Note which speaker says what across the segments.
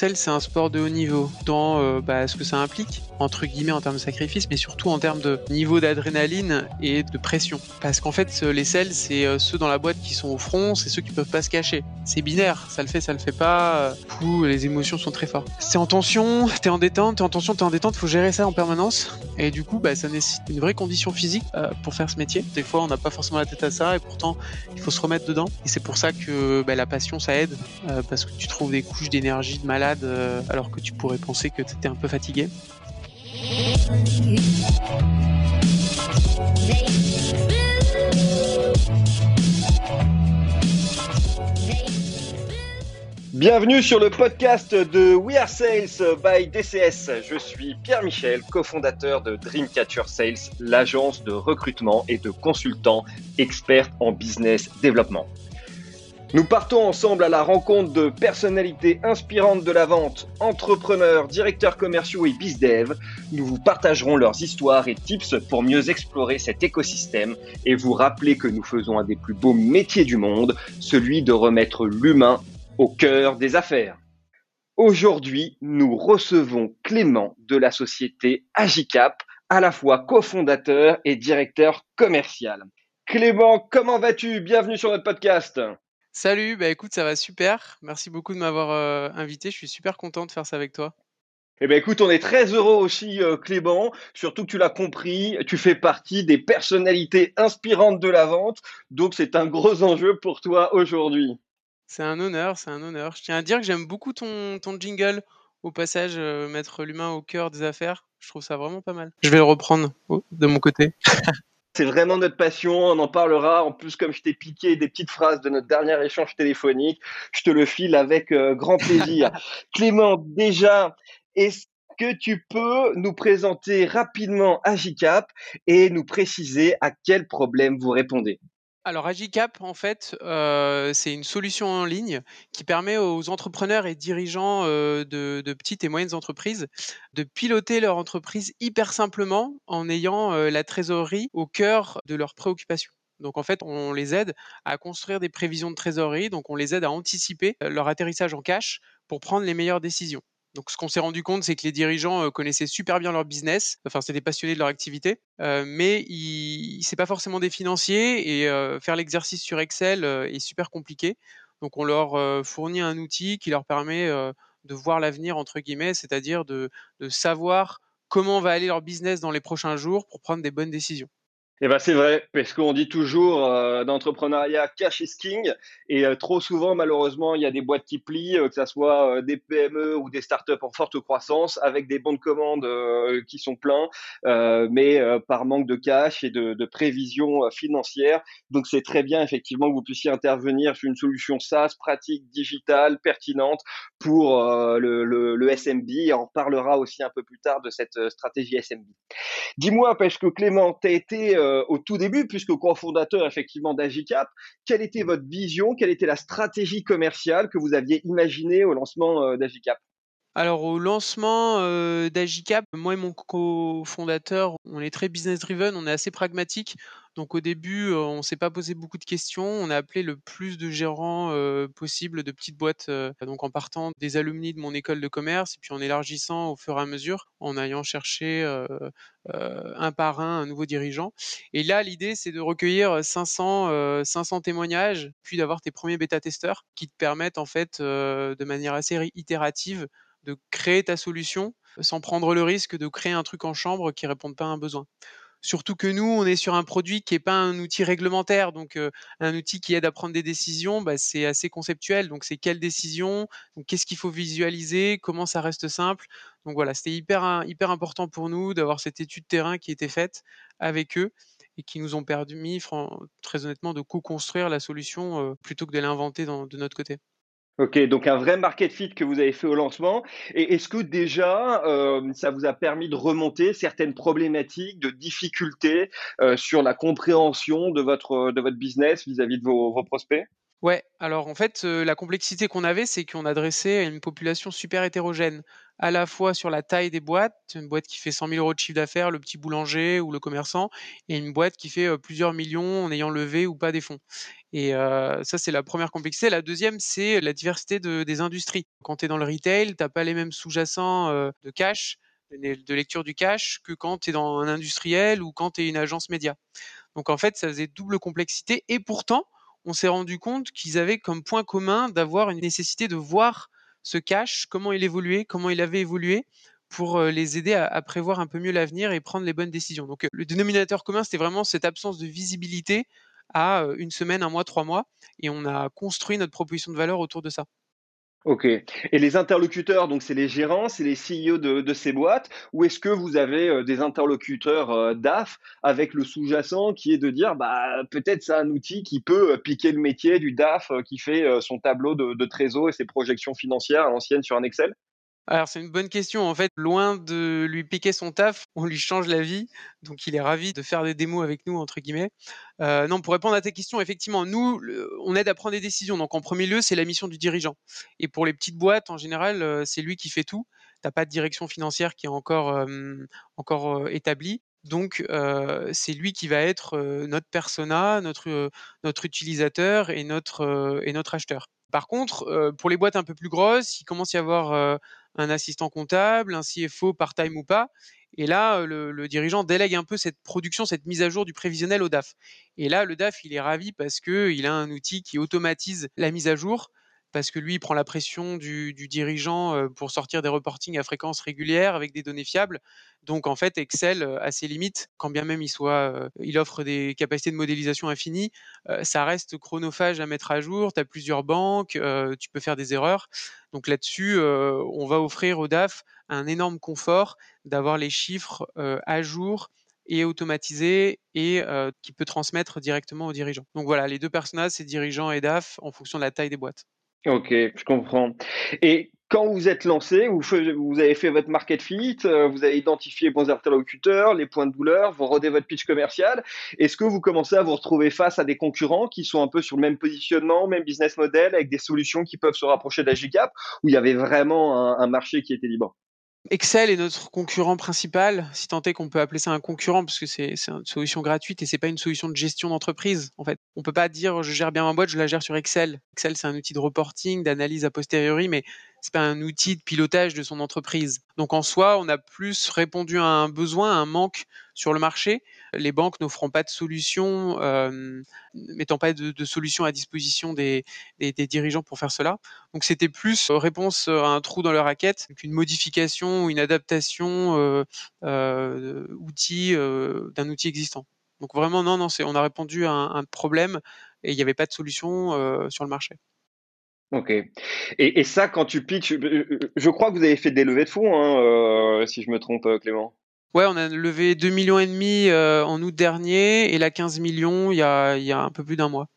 Speaker 1: sales, c'est un sport de haut niveau dans euh, bah, ce que ça implique, entre guillemets, en termes de sacrifice, mais surtout en termes de niveau d'adrénaline et de pression. Parce qu'en fait, les sales, c'est euh, ceux dans la boîte qui sont au front, c'est ceux qui peuvent pas se cacher. C'est binaire, ça le fait, ça le fait pas. Coup, les émotions sont très fortes. T'es en tension, t'es en détente, t'es en tension, t'es en détente, faut gérer ça en permanence. Et du coup, bah, ça nécessite une vraie condition physique euh, pour faire ce métier. Des fois, on n'a pas forcément la tête à ça, et pourtant, il faut se remettre dedans. Et c'est pour ça que bah, la passion, ça aide, parce que tu trouves des couches d'énergie de malade euh, alors que tu pourrais penser que tu étais un peu fatigué.
Speaker 2: Bienvenue sur le podcast de We Are Sales by DCS. Je suis Pierre Michel, cofondateur de Dreamcatcher Sales, l'agence de recrutement et de consultants experts en business développement. Nous partons ensemble à la rencontre de personnalités inspirantes de la vente, entrepreneurs, directeurs commerciaux et bizdev. Nous vous partagerons leurs histoires et tips pour mieux explorer cet écosystème et vous rappeler que nous faisons un des plus beaux métiers du monde, celui de remettre l'humain au cœur des affaires. Aujourd'hui, nous recevons Clément de la société Agicap, à la fois cofondateur et directeur commercial. Clément, comment vas-tu? Bienvenue sur notre podcast.
Speaker 1: Salut, bah écoute, ça va super. Merci beaucoup de m'avoir euh, invité. Je suis super content de faire ça avec toi.
Speaker 2: Eh bien, écoute, on est très heureux aussi, euh, Clément. Surtout que tu l'as compris, tu fais partie des personnalités inspirantes de la vente. Donc, c'est un gros enjeu pour toi aujourd'hui.
Speaker 1: C'est un honneur, c'est un honneur. Je tiens à dire que j'aime beaucoup ton, ton jingle. Au passage, euh, mettre l'humain au cœur des affaires. Je trouve ça vraiment pas mal. Je vais le reprendre de mon côté.
Speaker 2: C'est vraiment notre passion, on en parlera. En plus, comme je t'ai piqué des petites phrases de notre dernier échange téléphonique, je te le file avec euh, grand plaisir. Clément, déjà, est-ce que tu peux nous présenter rapidement Agicap et nous préciser à quel problème vous répondez?
Speaker 1: Alors Agicap, en fait, euh, c'est une solution en ligne qui permet aux entrepreneurs et dirigeants euh, de, petites et moyennes entreprises de piloter leur entreprise hyper simplement en ayant euh, la trésorerie au cœur de leurs préoccupations. Donc en fait, on les aide à construire des prévisions de trésorerie, donc on les aide à anticiper leur atterrissage en cash pour prendre les meilleures décisions. Donc, ce qu'on s'est rendu compte, c'est que les dirigeants connaissaient super bien leur business, enfin, c'était passionnés de leur activité, mais ils, c'est pas forcément des financiers et faire l'exercice sur Excel est super compliqué. Donc, on leur fournit un outil qui leur permet de voir l'avenir entre guillemets, c'est-à-dire de, de savoir comment va aller leur business dans les prochains jours pour prendre des bonnes décisions.
Speaker 2: Eh ben c'est vrai, parce qu'on dit toujours euh, d'entrepreneuriat cash is king, et euh, trop souvent malheureusement il y a des boîtes qui plient, euh, que ce soit euh, des PME ou des startups en forte croissance, avec des bons de commande qui sont pleins, mais par manque de cash et de, de prévision financière. Donc c'est très bien effectivement que vous puissiez intervenir sur une solution SaaS pratique, digitale, pertinente pour le, SMB. Et on parlera aussi un peu plus tard de cette stratégie SMB. Dis-moi, parce que Clément, tu as été euh, au tout début, puisque cofondateur effectivement d'Agicap, quelle était votre vision, quelle était la stratégie commerciale que vous aviez imaginée au lancement euh, d'Agicap?
Speaker 1: Alors au lancement euh, d'Agicap, moi et mon cofondateur, on est très business driven, on est assez pragmatique. Donc au début, on s'est pas posé beaucoup de questions. On a appelé le plus de gérants possible de petites boîtes, donc en partant des alumni de mon école de commerce et puis en élargissant au fur et à mesure, en allant chercher un par un un nouveau dirigeant. Et là, l'idée, c'est de recueillir 500, 500 témoignages, puis d'avoir tes premiers bêta-testeurs qui te permettent en fait de manière assez itérative de créer ta solution sans prendre le risque de créer un truc en chambre qui ne réponde pas à un besoin. Surtout que nous, on est sur un produit qui n'est pas un outil réglementaire, donc un outil qui aide à prendre des décisions, bah, c'est assez conceptuel. Donc c'est quelle décision, qu'est-ce qu'il faut visualiser, comment ça reste simple. Donc voilà, c'était hyper, hyper important pour nous d'avoir cette étude terrain qui était faite avec eux et qui nous ont permis, très honnêtement, de co-construire la solution plutôt que de l'inventer de notre côté.
Speaker 2: Ok, donc un vrai market fit que vous avez fait au lancement. Et est-ce que déjà, euh, ça vous a permis de remonter certaines problématiques, de difficultés euh, sur la compréhension de votre, business vis-à-vis de vos prospects?
Speaker 1: Ouais, alors en fait, la complexité qu'on avait, c'est qu'on adressait à une population super hétérogène. À la fois sur la taille des boîtes, une boîte qui fait 100 000 € de chiffre d'affaires, le petit boulanger ou le commerçant et une boîte qui fait, plusieurs millions en ayant levé ou pas des fonds et ça, c'est la première complexité. La deuxième, c'est la diversité de des industries. Quand tu es dans le retail, tu as pas les mêmes sous-jacents, de cash, de lecture du cash que quand tu es dans un industriel ou quand tu es une agence média. Donc en fait, ça faisait double complexité et pourtant, on s'est rendu compte qu'ils avaient comme point commun d'avoir une nécessité de voir ce cash, comment il évoluait, comment il avait évolué pour euh, les aider à, à prévoir un peu mieux l'avenir et prendre les bonnes décisions. Donc euh, le dénominateur commun, c'était vraiment cette absence de visibilité à euh, une semaine, un mois, trois mois, et on a construit notre proposition de valeur autour de ça.
Speaker 2: OK et les interlocuteurs, donc c'est les gérants, c'est les CEO de ces boîtes? Ou est-ce que vous avez, heu, des interlocuteurs, heu, DAF avec le sous-jacent qui est de dire: «Bah, peut-être c'est un outil qui peut, heu, piquer le métier du DAF, qui fait, son tableau de de trésor et ses projections financières à l'ancienne sur un Excel»?
Speaker 1: Alors c'est une bonne question. En fait, loin de lui piquer son taf, on lui change la vie, donc il est ravi de faire des démos avec nous entre guillemets. Heu, non, pour répondre à ta question, effectivement, nous, on aide à prendre des décisions. Donc en premier lieu, c'est la mission du dirigeant et pour les petites boîtes, en général, heu, c'est lui qui fait tout. Tu as pas de direction financière qui est encore, hem, encore, établie. Donc c'est lui qui va être, notre persona, notre, notre utilisateur et notre, et notre acheteur. Par contre, pour les boîtes un peu plus grosses, il commence à y avoir, un assistant comptable, un CFO part-time ou pas. Et là, le, le dirigeant délègue un peu cette production, cette mise à jour du prévisionnel au DAF. Et là, le DAF, il est ravi parce qu'il a un outil qui automatise la mise à jour, parce que lui, il prend la pression du, dirigeant pour sortir des reportings à fréquence régulière avec des données fiables. Donc, en fait, Excel a ses limites, quand bien même il, soit, il offre des capacités de modélisation infinies, ça reste chronophage à mettre à jour. Tu as plusieurs banques, tu peux faire des erreurs. Donc là-dessus, on va offrir au DAF un énorme confort d'avoir les chiffres à jour et automatisés et euh, qui peut transmettre directement aux dirigeants. Donc voilà, les deux personnages, c'est dirigeants et DAF en fonction de la taille des boîtes.
Speaker 2: OK, je comprends et quand vous êtes lancé, vous avez fait votre market fit, heu, vous avez identifié bons interlocuteurs, les points de douleur, vous rodez votre pitch commercial. Est-ce que vous commencez à vous retrouver face à des concurrents qui sont un peu sur le même positionnement, même business model, avec des solutions qui peuvent se rapprocher d'Agicap? Ou il y avait vraiment un marché qui était libre?
Speaker 1: Excel est notre concurrent principal, si tant est qu'on peut appeler ça un concurrent, parce que c'est une solution gratuite et c'est pas une solution de gestion d'entreprise, en fait. On peut pas dire: «Je gère bien ma boîte, je la gère sur Excel». Excel, c'est un outil de reporting, d'analyse a posteriori, mais c'est pas un outil de pilotage de son entreprise. Donc en soi, on a plus répondu à un besoin, à un manque sur le marché. Les banques n'offrant pas de solution, euh, mettant pas de, de solution à disposition des, dirigeants pour faire cela. Donc c'était plus réponse à un trou dans leur raquette qu'une modification ou une adaptation euh, euh, outil euh, d'un outil existant. Donc vraiment non, non, on a répondu à un, problème et il n'y avait pas de solution euh, sur le marché.
Speaker 2: OK. Et, ça, quand tu pitches, je crois que vous avez fait des levées de fonds, hein, euh, si je me trompe, Clément.
Speaker 1: Ouais, on a levé 2 millions et demi euh, en août dernier et la 15 millions il y a, il y a un peu plus d'un mois.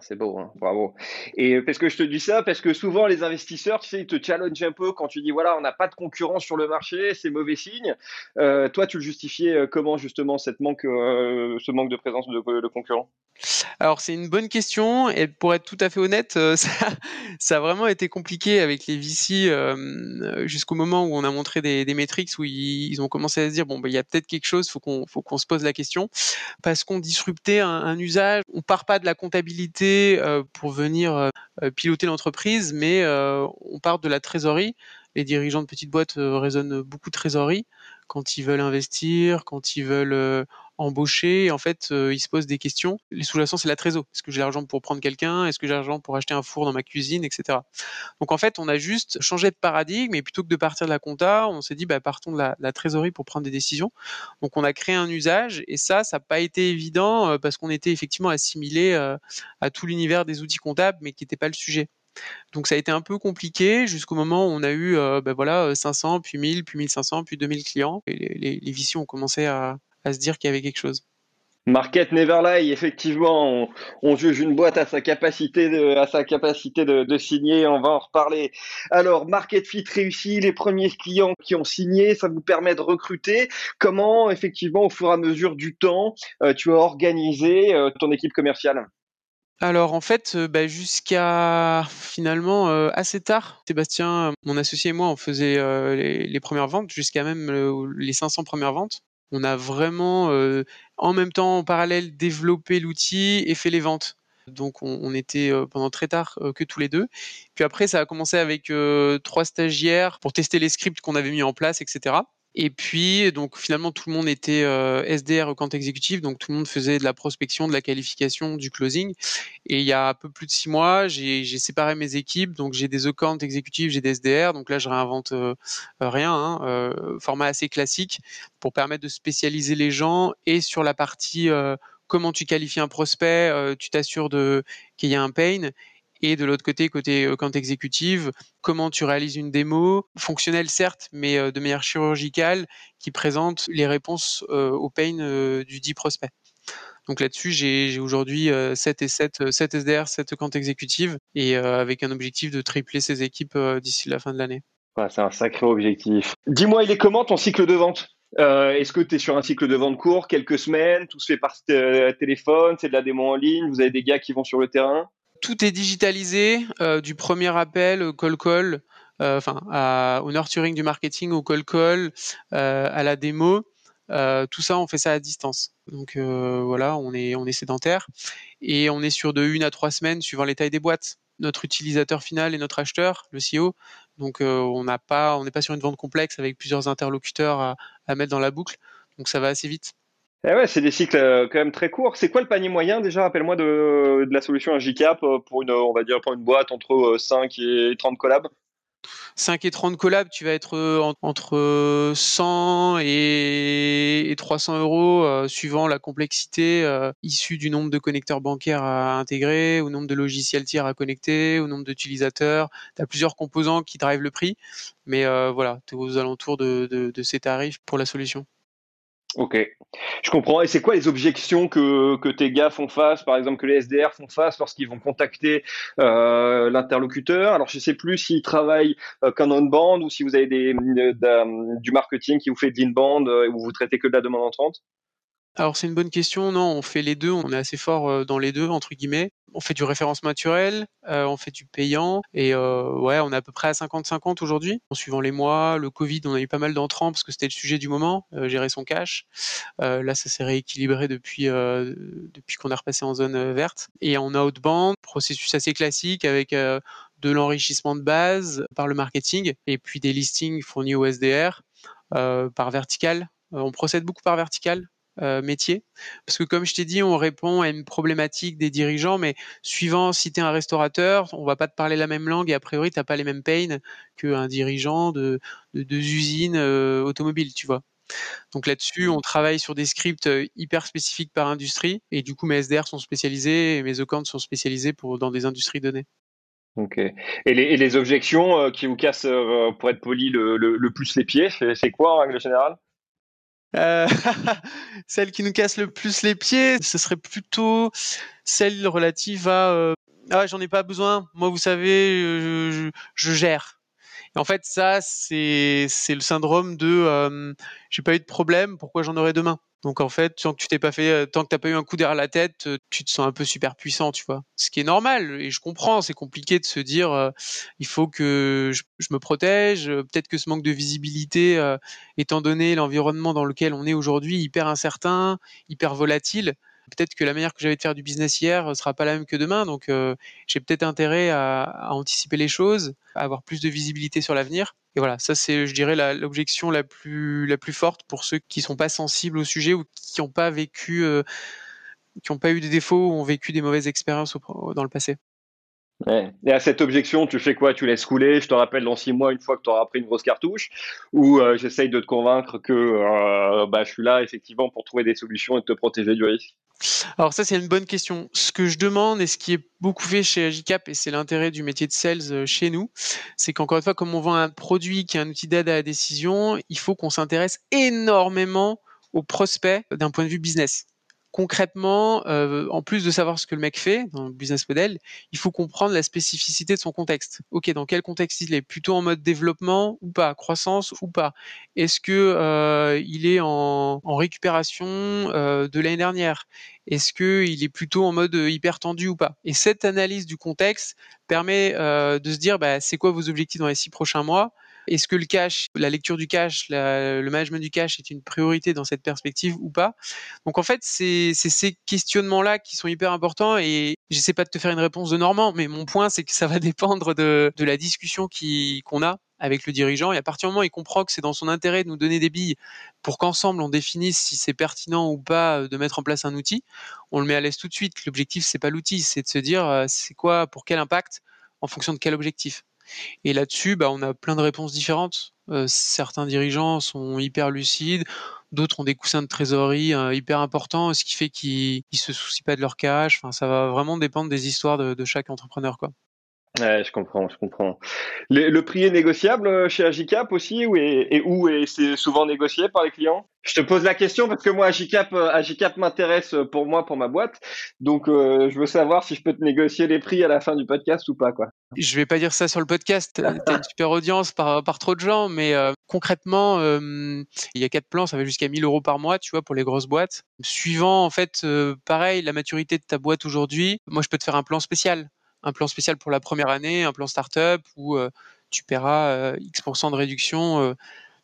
Speaker 2: C'est beau, hein, bravo. Et parce que je te dis ça, parce que souvent les investisseurs, tu sais, ils te challengent un peu quand tu dis voilà, on n'a pas de concurrence sur le marché, c'est mauvais signe. Euh, toi, tu le justifiais euh, comment justement cette manque, euh, ce manque de présence de, de concurrents?
Speaker 1: Alors c'est une bonne question et pour être tout à fait honnête, ça, a vraiment été compliqué avec les VC jusqu'au moment où on a montré des, des métriques où ils, ont commencé à se dire bon bah il y a peut-être quelque chose, faut qu'on faut qu'on se pose la question parce qu'on disruptait un, un, usage. On part pas de la comptabilité euh, pour venir euh, piloter l'entreprise, mais euh, on part de la trésorerie. Les dirigeants de petites boîtes euh, raisonnent beaucoup de trésorerie quand ils veulent investir, quand ils veulent embaucher. En fait, euh, ils se posent des questions. Les sous-jacents, c'est la trésor. Est-ce que j'ai l'argent pour prendre quelqu'un? Est-ce que j'ai l'argent pour acheter un four dans ma cuisine, etc. Donc en fait, on a juste changé de paradigme et plutôt que de partir de la compta, on s'est dit bah, partons de la, trésorerie pour prendre des décisions. Donc on a créé un usage et ça, ça n'a pas été évident euh, parce qu'on était effectivement assimilé euh, à tout l'univers des outils comptables, mais qui n'était pas le sujet. Donc ça a été un peu compliqué jusqu'au moment où on a eu ben voilà 500, puis 1000, puis 1500, puis 2000 clients. Et les, les, les ont commencé à, à se dire qu'il y avait quelque chose.
Speaker 2: Market never lie, effectivement, on, on, juge une boîte à sa capacité de, à sa capacité de, de, signer, on va en reparler. Alors, market fit réussi, les premiers clients qui ont signé, ça vous permet de recruter. Comment, effectivement, au fur et à mesure du temps, euh, tu as organisé euh, ton équipe commerciale?
Speaker 1: Alors en fait, bah, jusqu'à finalement, assez tard, Sébastien, mon associé et moi, on faisait, les les premières ventes jusqu'à même, les 500 premières ventes. On a vraiment, en même temps, en parallèle, développé l'outil et fait les ventes. Donc on était, pendant très tard, que tous les deux. Puis après ça a commencé avec, trois stagiaires pour tester les scripts qu'on avait mis en place et cetera. Et puis, donc finalement, tout le monde était euh, SDR au compte exécutif, donc tout le monde faisait de la prospection, de la qualification, du closing. Et il y a un peu plus de six mois, j'ai séparé mes équipes, donc j'ai des accounts exécutifs, j'ai des SDR, donc là je réinvente euh, rien, hein, euh, format assez classique pour permettre de spécialiser les gens. Et sur la partie comment tu qualifies un prospect, tu t'assures qu'il y a un pain et de l'autre côté, côté euh, quand exécutive, comment tu réalises une démo, fonctionnelle certes, mais euh, de manière chirurgicale, qui présente les réponses euh, au pain du dit prospect. Donc là-dessus, j'ai aujourd'hui 7 et 7, 7 SDR, 7 comptes exécutives, et avec un objectif de tripler ces équipes d'ici la fin de l'année.
Speaker 2: c'est un sacré objectif. Dis-moi, il est comment ton cycle de vente? Est-ce que tu es sur un cycle de vente court, quelques semaines, tout se fait par téléphone, c'est de la démo en ligne, vous avez des gars qui vont sur le terrain?
Speaker 1: Tout est digitalisé, euh, du premier appel au call call, euh, enfin au nurturing du marketing, au call call, euh, à la démo. tout ça, on fait ça à distance. Donc voilà, on est sédentaire et on est sur de une à trois semaines suivant les tailles des boîtes. Notre utilisateur final et notre acheteur, le CEO. Donc on n'a pas on n'est pas sur une vente complexe avec plusieurs interlocuteurs à mettre dans la boucle. Donc ça va assez vite.
Speaker 2: Eh c'est des cycles euh, quand même très courts. C'est quoi le panier moyen déjà Rappelle-moi de, la solution GCAP euh, pour une, boîte entre 5 euh, et 30 collabs?
Speaker 1: 5 et 30 collabs, tu vas être entre 100 et 300 euros suivant la complexité issue du nombre de connecteurs bancaires à intégrer, au nombre de logiciels tiers à connecter, au nombre d'utilisateurs. Tu as plusieurs composants qui drivent le prix, mais voilà, tu es aux alentours de ces tarifs pour la solution.
Speaker 2: Ok, je comprends. Et c'est quoi les objections que, que tes gars font face, par exemple que les SDR font face lorsqu'ils vont contacter euh, l'interlocuteur? Alors je sais plus s'ils travaillent euh, qu'en on-band ou si vous avez des, euh, du marketing qui vous fait de l'inbound euh, ou vous traitez que de la demande entrante
Speaker 1: alors c'est une bonne question. Non, on fait les deux. On est assez fort euh, dans les deux entre guillemets. On fait du référence naturel, euh, on fait du payant et euh, ouais, on est à peu près à 50-50 aujourd'hui. En suivant les mois, le Covid, on a eu pas mal d'entrants parce que c'était le sujet du moment, gérer son cash. là, ça s'est rééquilibré depuis depuis qu'on est repassé en zone verte. Et en outbound, processus assez classique avec de l'enrichissement de base par le marketing et puis des listings fournis au SDR par vertical. on procède beaucoup par vertical euh, métier. Parce que comme je t'ai dit, on répond à une problématique des dirigeants, mais suivant si tu es un restaurateur, on va pas te parler la même langue et a priori, tu n'as pas les mêmes pains qu'un dirigeant de, deux usines euh, automobiles, tu vois. Donc là-dessus, on travaille sur des scripts euh, hyper spécifiques par industrie et du coup, mes SDR sont spécialisés et mes accounts sont spécialisés pour, dans des industries données.
Speaker 2: Ok. Et les, objections qui vous cassent, pour être poli, le, le plus les pieds, c'est quoi en règle générale?
Speaker 1: Euh, celle qui nous casse le plus les pieds, ce serait plutôt celle relative à euh, ah j'en ai pas besoin. Moi, vous savez, je, je, gère. Et en fait, ça, c'est c'est le syndrome de euh, j'ai pas eu de problème, pourquoi j'en aurais demain? Donc en fait, tant que tu t'es pas fait, euh, tant que t'as pas eu un coup derrière la tête, euh, tu te sens un peu super puissant, tu vois. Ce qui est normal et je comprends. C'est compliqué de se dire, euh, il faut que je, me protège. Peut-être que ce manque de visibilité, étant donné l'environnement dans lequel on est aujourd'hui, hyper incertain, hyper volatile, peut-être que la manière que j'avais de faire du business hier sera pas la même que demain. Donc, j'ai peut-être intérêt à, à, anticiper les choses, à avoir plus de visibilité sur l'avenir. Et voilà, ça c'est, je dirais, l'objection la, plus la plus forte pour ceux qui sont pas sensibles au sujet ou qui n'ont pas vécu, qui n'ont pas eu des défauts ou ont vécu des mauvaises expériences dans le passé.
Speaker 2: Et à cette objection, tu fais quoi? Tu laisses couler? Je te rappelle dans six mois, une fois que tu auras pris une grosse cartouche? Ou euh, j'essaye de te convaincre que euh, bah, je suis là effectivement pour trouver des solutions et te protéger du risque?
Speaker 1: Alors ça, c'est une bonne question. Ce que je demande et ce qui est beaucoup fait chez Agicap, et c'est l'intérêt du métier de sales euh, chez nous, c'est qu'encore une fois, comme on vend un produit qui est un outil d'aide à la décision, il faut qu'on s'intéresse énormément aux prospects d'un point de vue business. Concrètement, euh, en plus de savoir ce que le mec fait dans le business model, il faut comprendre la spécificité de son contexte. Ok, dans quel contexte il est? Plutôt en mode développement ou pas? Croissance ou pas? Est-ce que euh, il est en, récupération euh, de l'année dernière? Est-ce que il est plutôt en mode hyper tendu ou pas? Et cette analyse du contexte permet de se dire, bah, c'est quoi vos objectifs dans les six prochains mois? Est-ce que le cash, la lecture du cash, le management du cash est une priorité dans cette perspective ou pas? Donc en fait, c'est ces questionnements-là qui sont hyper importants et j'essaie pas de te faire une réponse de Normand, mais mon point, c'est que ça va dépendre de, la discussion qu'on a avec le dirigeant. Et à partir du moment où il comprend que c'est dans son intérêt de nous donner des billes pour qu'ensemble on définisse si c'est pertinent ou pas de mettre en place un outil, on le met à l'aise tout de suite. L'objectif, c'est pas l'outil, c'est de se dire euh, c'est quoi, pour quel impact, en fonction de quel objectif. Et là-dessus, bah, on a plein de réponses différentes. Euh, certains dirigeants sont hyper lucides, d'autres ont des coussins de trésorerie euh, hyper importants, ce qui fait qu'ils ne se soucient pas de leur cash. Enfin, ça va vraiment dépendre des histoires de, chaque entrepreneur. Quoi.
Speaker 2: Je comprends, je comprends. Le, prix est négociable euh, chez Agicap aussi, ou et où et c'est souvent négocié par les clients? Je te pose la question parce que moi Agicap, Agicap m'intéresse pour moi, pour ma boîte, donc je veux savoir si je peux te négocier les prix à la fin du podcast ou pas, quoi.
Speaker 1: Je vais pas dire ça sur le podcast. T'as une super audience par, trop de gens, mais concrètement, il y a quatre plans, ça va jusqu'à 1000 euros par mois, tu vois, pour les grosses boîtes. Suivant, en fait, pareil, la maturité de ta boîte aujourd'hui, moi je peux te faire un plan spécial un plan spécial pour la première année, un plan startup où euh, tu paieras euh, X% de réduction euh,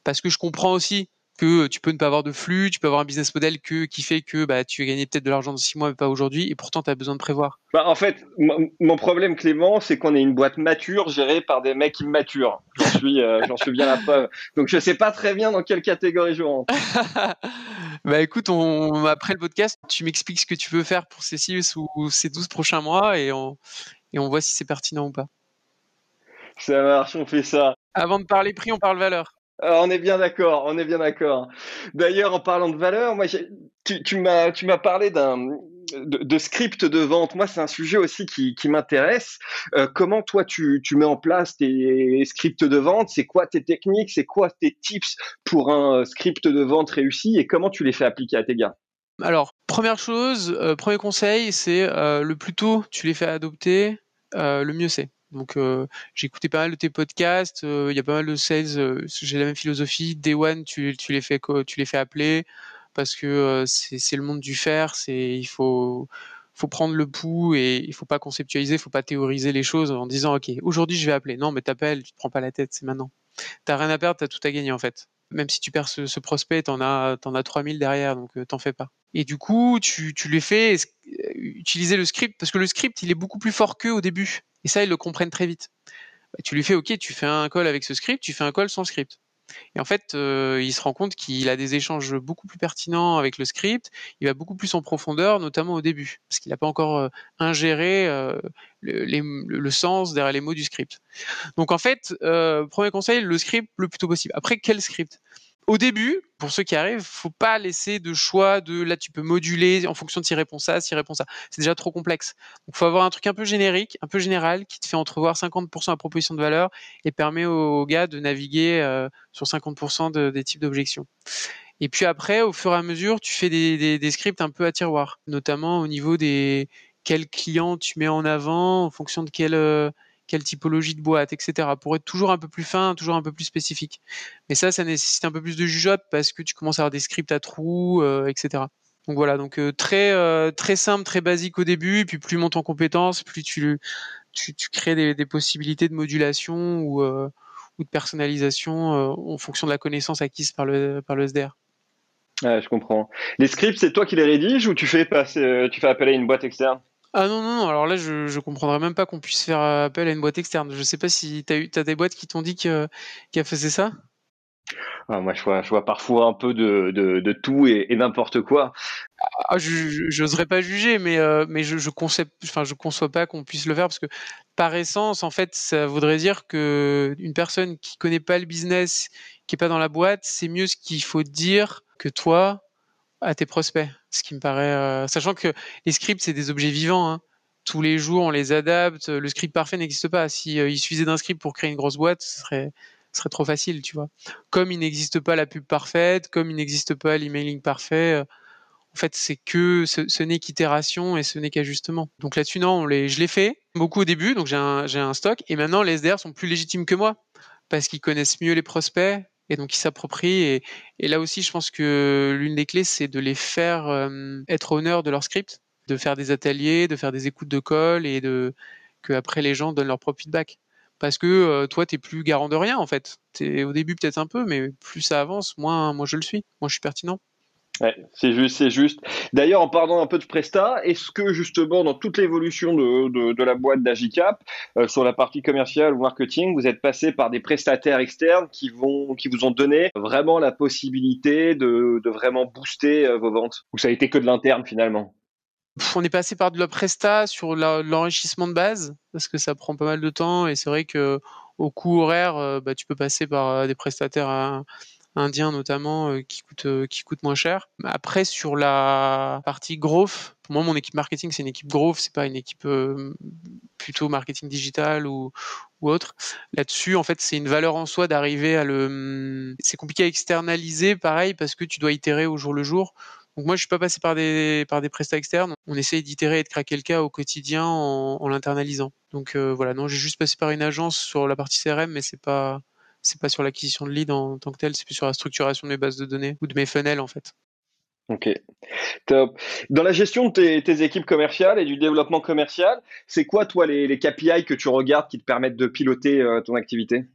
Speaker 1: parce que je comprends aussi que tu peux ne pas avoir de flux, tu peux avoir un business model que, qui fait que bah, tu vas gagner peut-être de l'argent dans six mois mais pas aujourd'hui et pourtant tu as besoin de prévoir.
Speaker 2: Bah, en fait, mon problème Clément, c'est qu'on est une boîte mature gérée par des mecs immatures. J'en suis, j'en suis bien la preuve. Donc je sais pas très bien dans quelle catégorie je rentre.
Speaker 1: bah écoute, on, après le podcast, tu m'expliques ce que tu veux faire pour ces 6 ou ces 12 prochains mois et on, et on voit si c'est pertinent ou pas.
Speaker 2: Ça marche, on fait ça.
Speaker 1: Avant de parler prix, on parle valeur.
Speaker 2: Ah, on est bien d'accord, on est bien d'accord. D'ailleurs, en parlant de valeur, moi, tu, m'as, parlé d'un de, script de vente. Moi, c'est un sujet aussi qui, m'intéresse. Euh, comment toi, tu, tu, mets en place tes scripts de vente? C'est quoi tes techniques? C'est quoi tes tips pour un script de vente réussi? Et comment tu les fais appliquer à tes gars?
Speaker 1: Alors, première chose, euh, premier conseil, c'est euh, le plus tôt tu les fais adopter, le mieux c'est. Donc j'ai écouté pas mal de tes podcasts, il y a pas mal de sales, j'ai la même philosophie. Day one, tu, les fais appeler parce que c'est le monde du faire. Il faut prendre le pouls et il faut pas conceptualiser, il faut pas théoriser les choses en disant ok aujourd'hui je vais appeler. Non mais t'appelles, tu te prends pas la tête, c'est maintenant. T'as rien à perdre, t'as tout à gagner en fait. Même si tu perds ce, prospect, t'en as as 3000 derrière, donc t'en fais pas. Et du coup, tu, tu les fais utiliser le script parce que le script il est beaucoup plus fort qu'eux au début et ça, ils le comprennent très vite. Bah, tu lui fais, OK, tu fais un call avec ce script, tu fais un call sans script. Et en fait, euh, il se rend compte qu'il a des échanges beaucoup plus pertinents avec le script. Il va beaucoup plus en profondeur, notamment au début, parce qu'il n'a pas encore euh, ingéré euh, le, sens derrière les mots du script. Donc en fait, premier conseil, le script le plus tôt possible. Après, quel script? Au début, pour ceux qui arrivent, faut pas laisser de choix de là tu peux moduler en fonction de s'il répond ça, s'il répond ça. C'est déjà trop complexe. Donc faut avoir un truc un peu générique, un peu général qui te fait entrevoir 50% à proposition de valeur et permet aux, gars de naviguer euh, sur 50% des types d'objections. Et puis après, au fur et à mesure, tu fais des, des scripts un peu à tiroir, notamment au niveau des quels clients tu mets en avant, en fonction de quel euh, quelle typologie de boîte, etc. Pour être toujours un peu plus fin, toujours un peu plus spécifique. Mais ça, ça nécessite un peu plus de jugeote parce que tu commences à avoir des scripts à trous, euh, etc. Donc voilà, donc euh, très euh, très simple, très basique au début, puis plus monte en compétences, plus tu, tu, tu crées des, possibilités de modulation ou, de personnalisation en fonction de la connaissance acquise par le par SDR.
Speaker 2: Ouais, je comprends. Les scripts, c'est toi qui les rédiges ou tu fais passer, tu fais appel à une boîte externe?
Speaker 1: Ah non, non, non, alors là, je, je comprendrais même pas qu'on puisse faire appel à une boîte externe. Je sais pas si tu as, eu, as des boîtes qui t'ont dit qu'elles faisaient ça?
Speaker 2: Ah, moi, je vois, je vois parfois un peu de, de, de tout et, et n'importe quoi.
Speaker 1: Ah, je n'oserais pas juger, mais, euh, mais je je conçois, enfin, je conçois pas qu'on puisse le faire parce que par essence, en fait, ça voudrait dire que une personne qui connaît pas le business, qui est pas dans la boîte, c'est mieux ce qu'il faut dire que toi à tes prospects. Ce qui me paraît, euh, sachant que les scripts c'est des objets vivants. Hein. Tous les jours, on les adapte. Le script parfait n'existe pas. Si euh, il suffisait d'un script pour créer une grosse boîte, ce serait, serait trop facile, tu vois. Comme il n'existe pas la pub parfaite, comme il n'existe pas l'emailing parfait. Euh, en fait, c'est que ce, n'est qu'itération et ce n'est qu'ajustement. Donc là-dessus, non, je l'ai fait beaucoup au début, donc j'ai un, j'ai un stock. Et maintenant, les SDR sont plus légitimes que moi parce qu'ils connaissent mieux les prospects et donc ils s'approprient. Et, là aussi, je pense que l'une des clés, c'est de les faire euh, être honneur de leur script, de faire des ateliers, de faire des écoutes de call et de que après les gens donnent leur propre feedback. Parce que euh, toi, tu plus garant de rien en fait. Es, au début peut-être un peu, mais plus ça avance, moins moi je le suis. Moi, je suis pertinent.
Speaker 2: C'est juste, c'est juste. D'ailleurs, en parlant un peu de Presta, est-ce que justement dans toute l'évolution de, la boîte d'Agicap, euh, sur la partie commerciale ou marketing, vous êtes passé par des prestataires externes qui vous ont donné vraiment la possibilité de, vraiment booster euh, vos ventes? Ou ça a été que de l'interne finalement?
Speaker 1: On est passé par de la presta sur l'enrichissement de base parce que ça prend pas mal de temps et c'est vrai que au coût horaire, euh, bah, tu peux passer par des prestataires à, indien notamment euh, qui coûte euh, qui coûte moins cher. Après sur la partie growth, pour moi mon équipe marketing c'est une équipe growth, c'est pas une équipe euh, plutôt marketing digital ou ou autre. Là-dessus, en fait, c'est une valeur en soi d'arriver à le. C'est compliqué à externaliser, pareil, parce que tu dois itérer au jour le jour. Donc moi, je suis pas passé par des par des prestats externes. On essaye d'itérer et de craquer le cas au quotidien en, en l'internalisant. Donc voilà, non, j'ai juste passé par une agence sur la partie CRM, mais c'est pas c'est pas sur l'acquisition de leads en tant que tel, c'est plus sur la structuration de mes bases de données ou de mes funnels en fait.
Speaker 2: Ok, top. Dans la gestion de tes, équipes commerciales et du développement commercial, c'est quoi toi les, KPI que tu regardes qui te permettent de piloter euh, ton activité?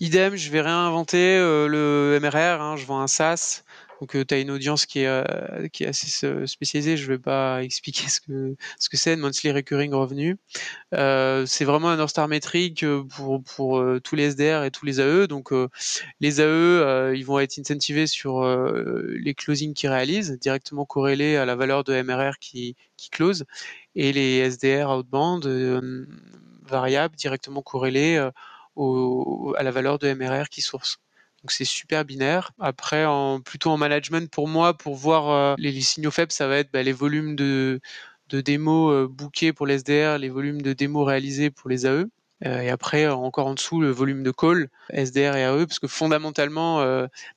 Speaker 1: Idem, je vais réinventer euh, le MRR, hein, je vends un SaaS, donc tu as une audience qui est, euh, assez spécialisée, je ne vais pas expliquer ce que ce que monthly recurring revenue. Euh, c'est vraiment un North Star métrique euh, pour, pour tous les SDR et tous les AE. Donc les AE, ils vont être incentivés sur les closings qu'ils réalisent, directement corrélés à la valeur de MRR qui, qui close, et les SDR outbound, variables, directement corrélés à la valeur de MRR qui source. Donc c'est super binaire. Après, plutôt en management, pour moi, pour voir euh, les, signaux faibles, ça va être bah, les volumes de, démos euh, bookés pour les SDR, les volumes de démos réalisés pour les AE. Euh, et après, encore en dessous, le volume de call, SDR et AE, parce que fondamentalement,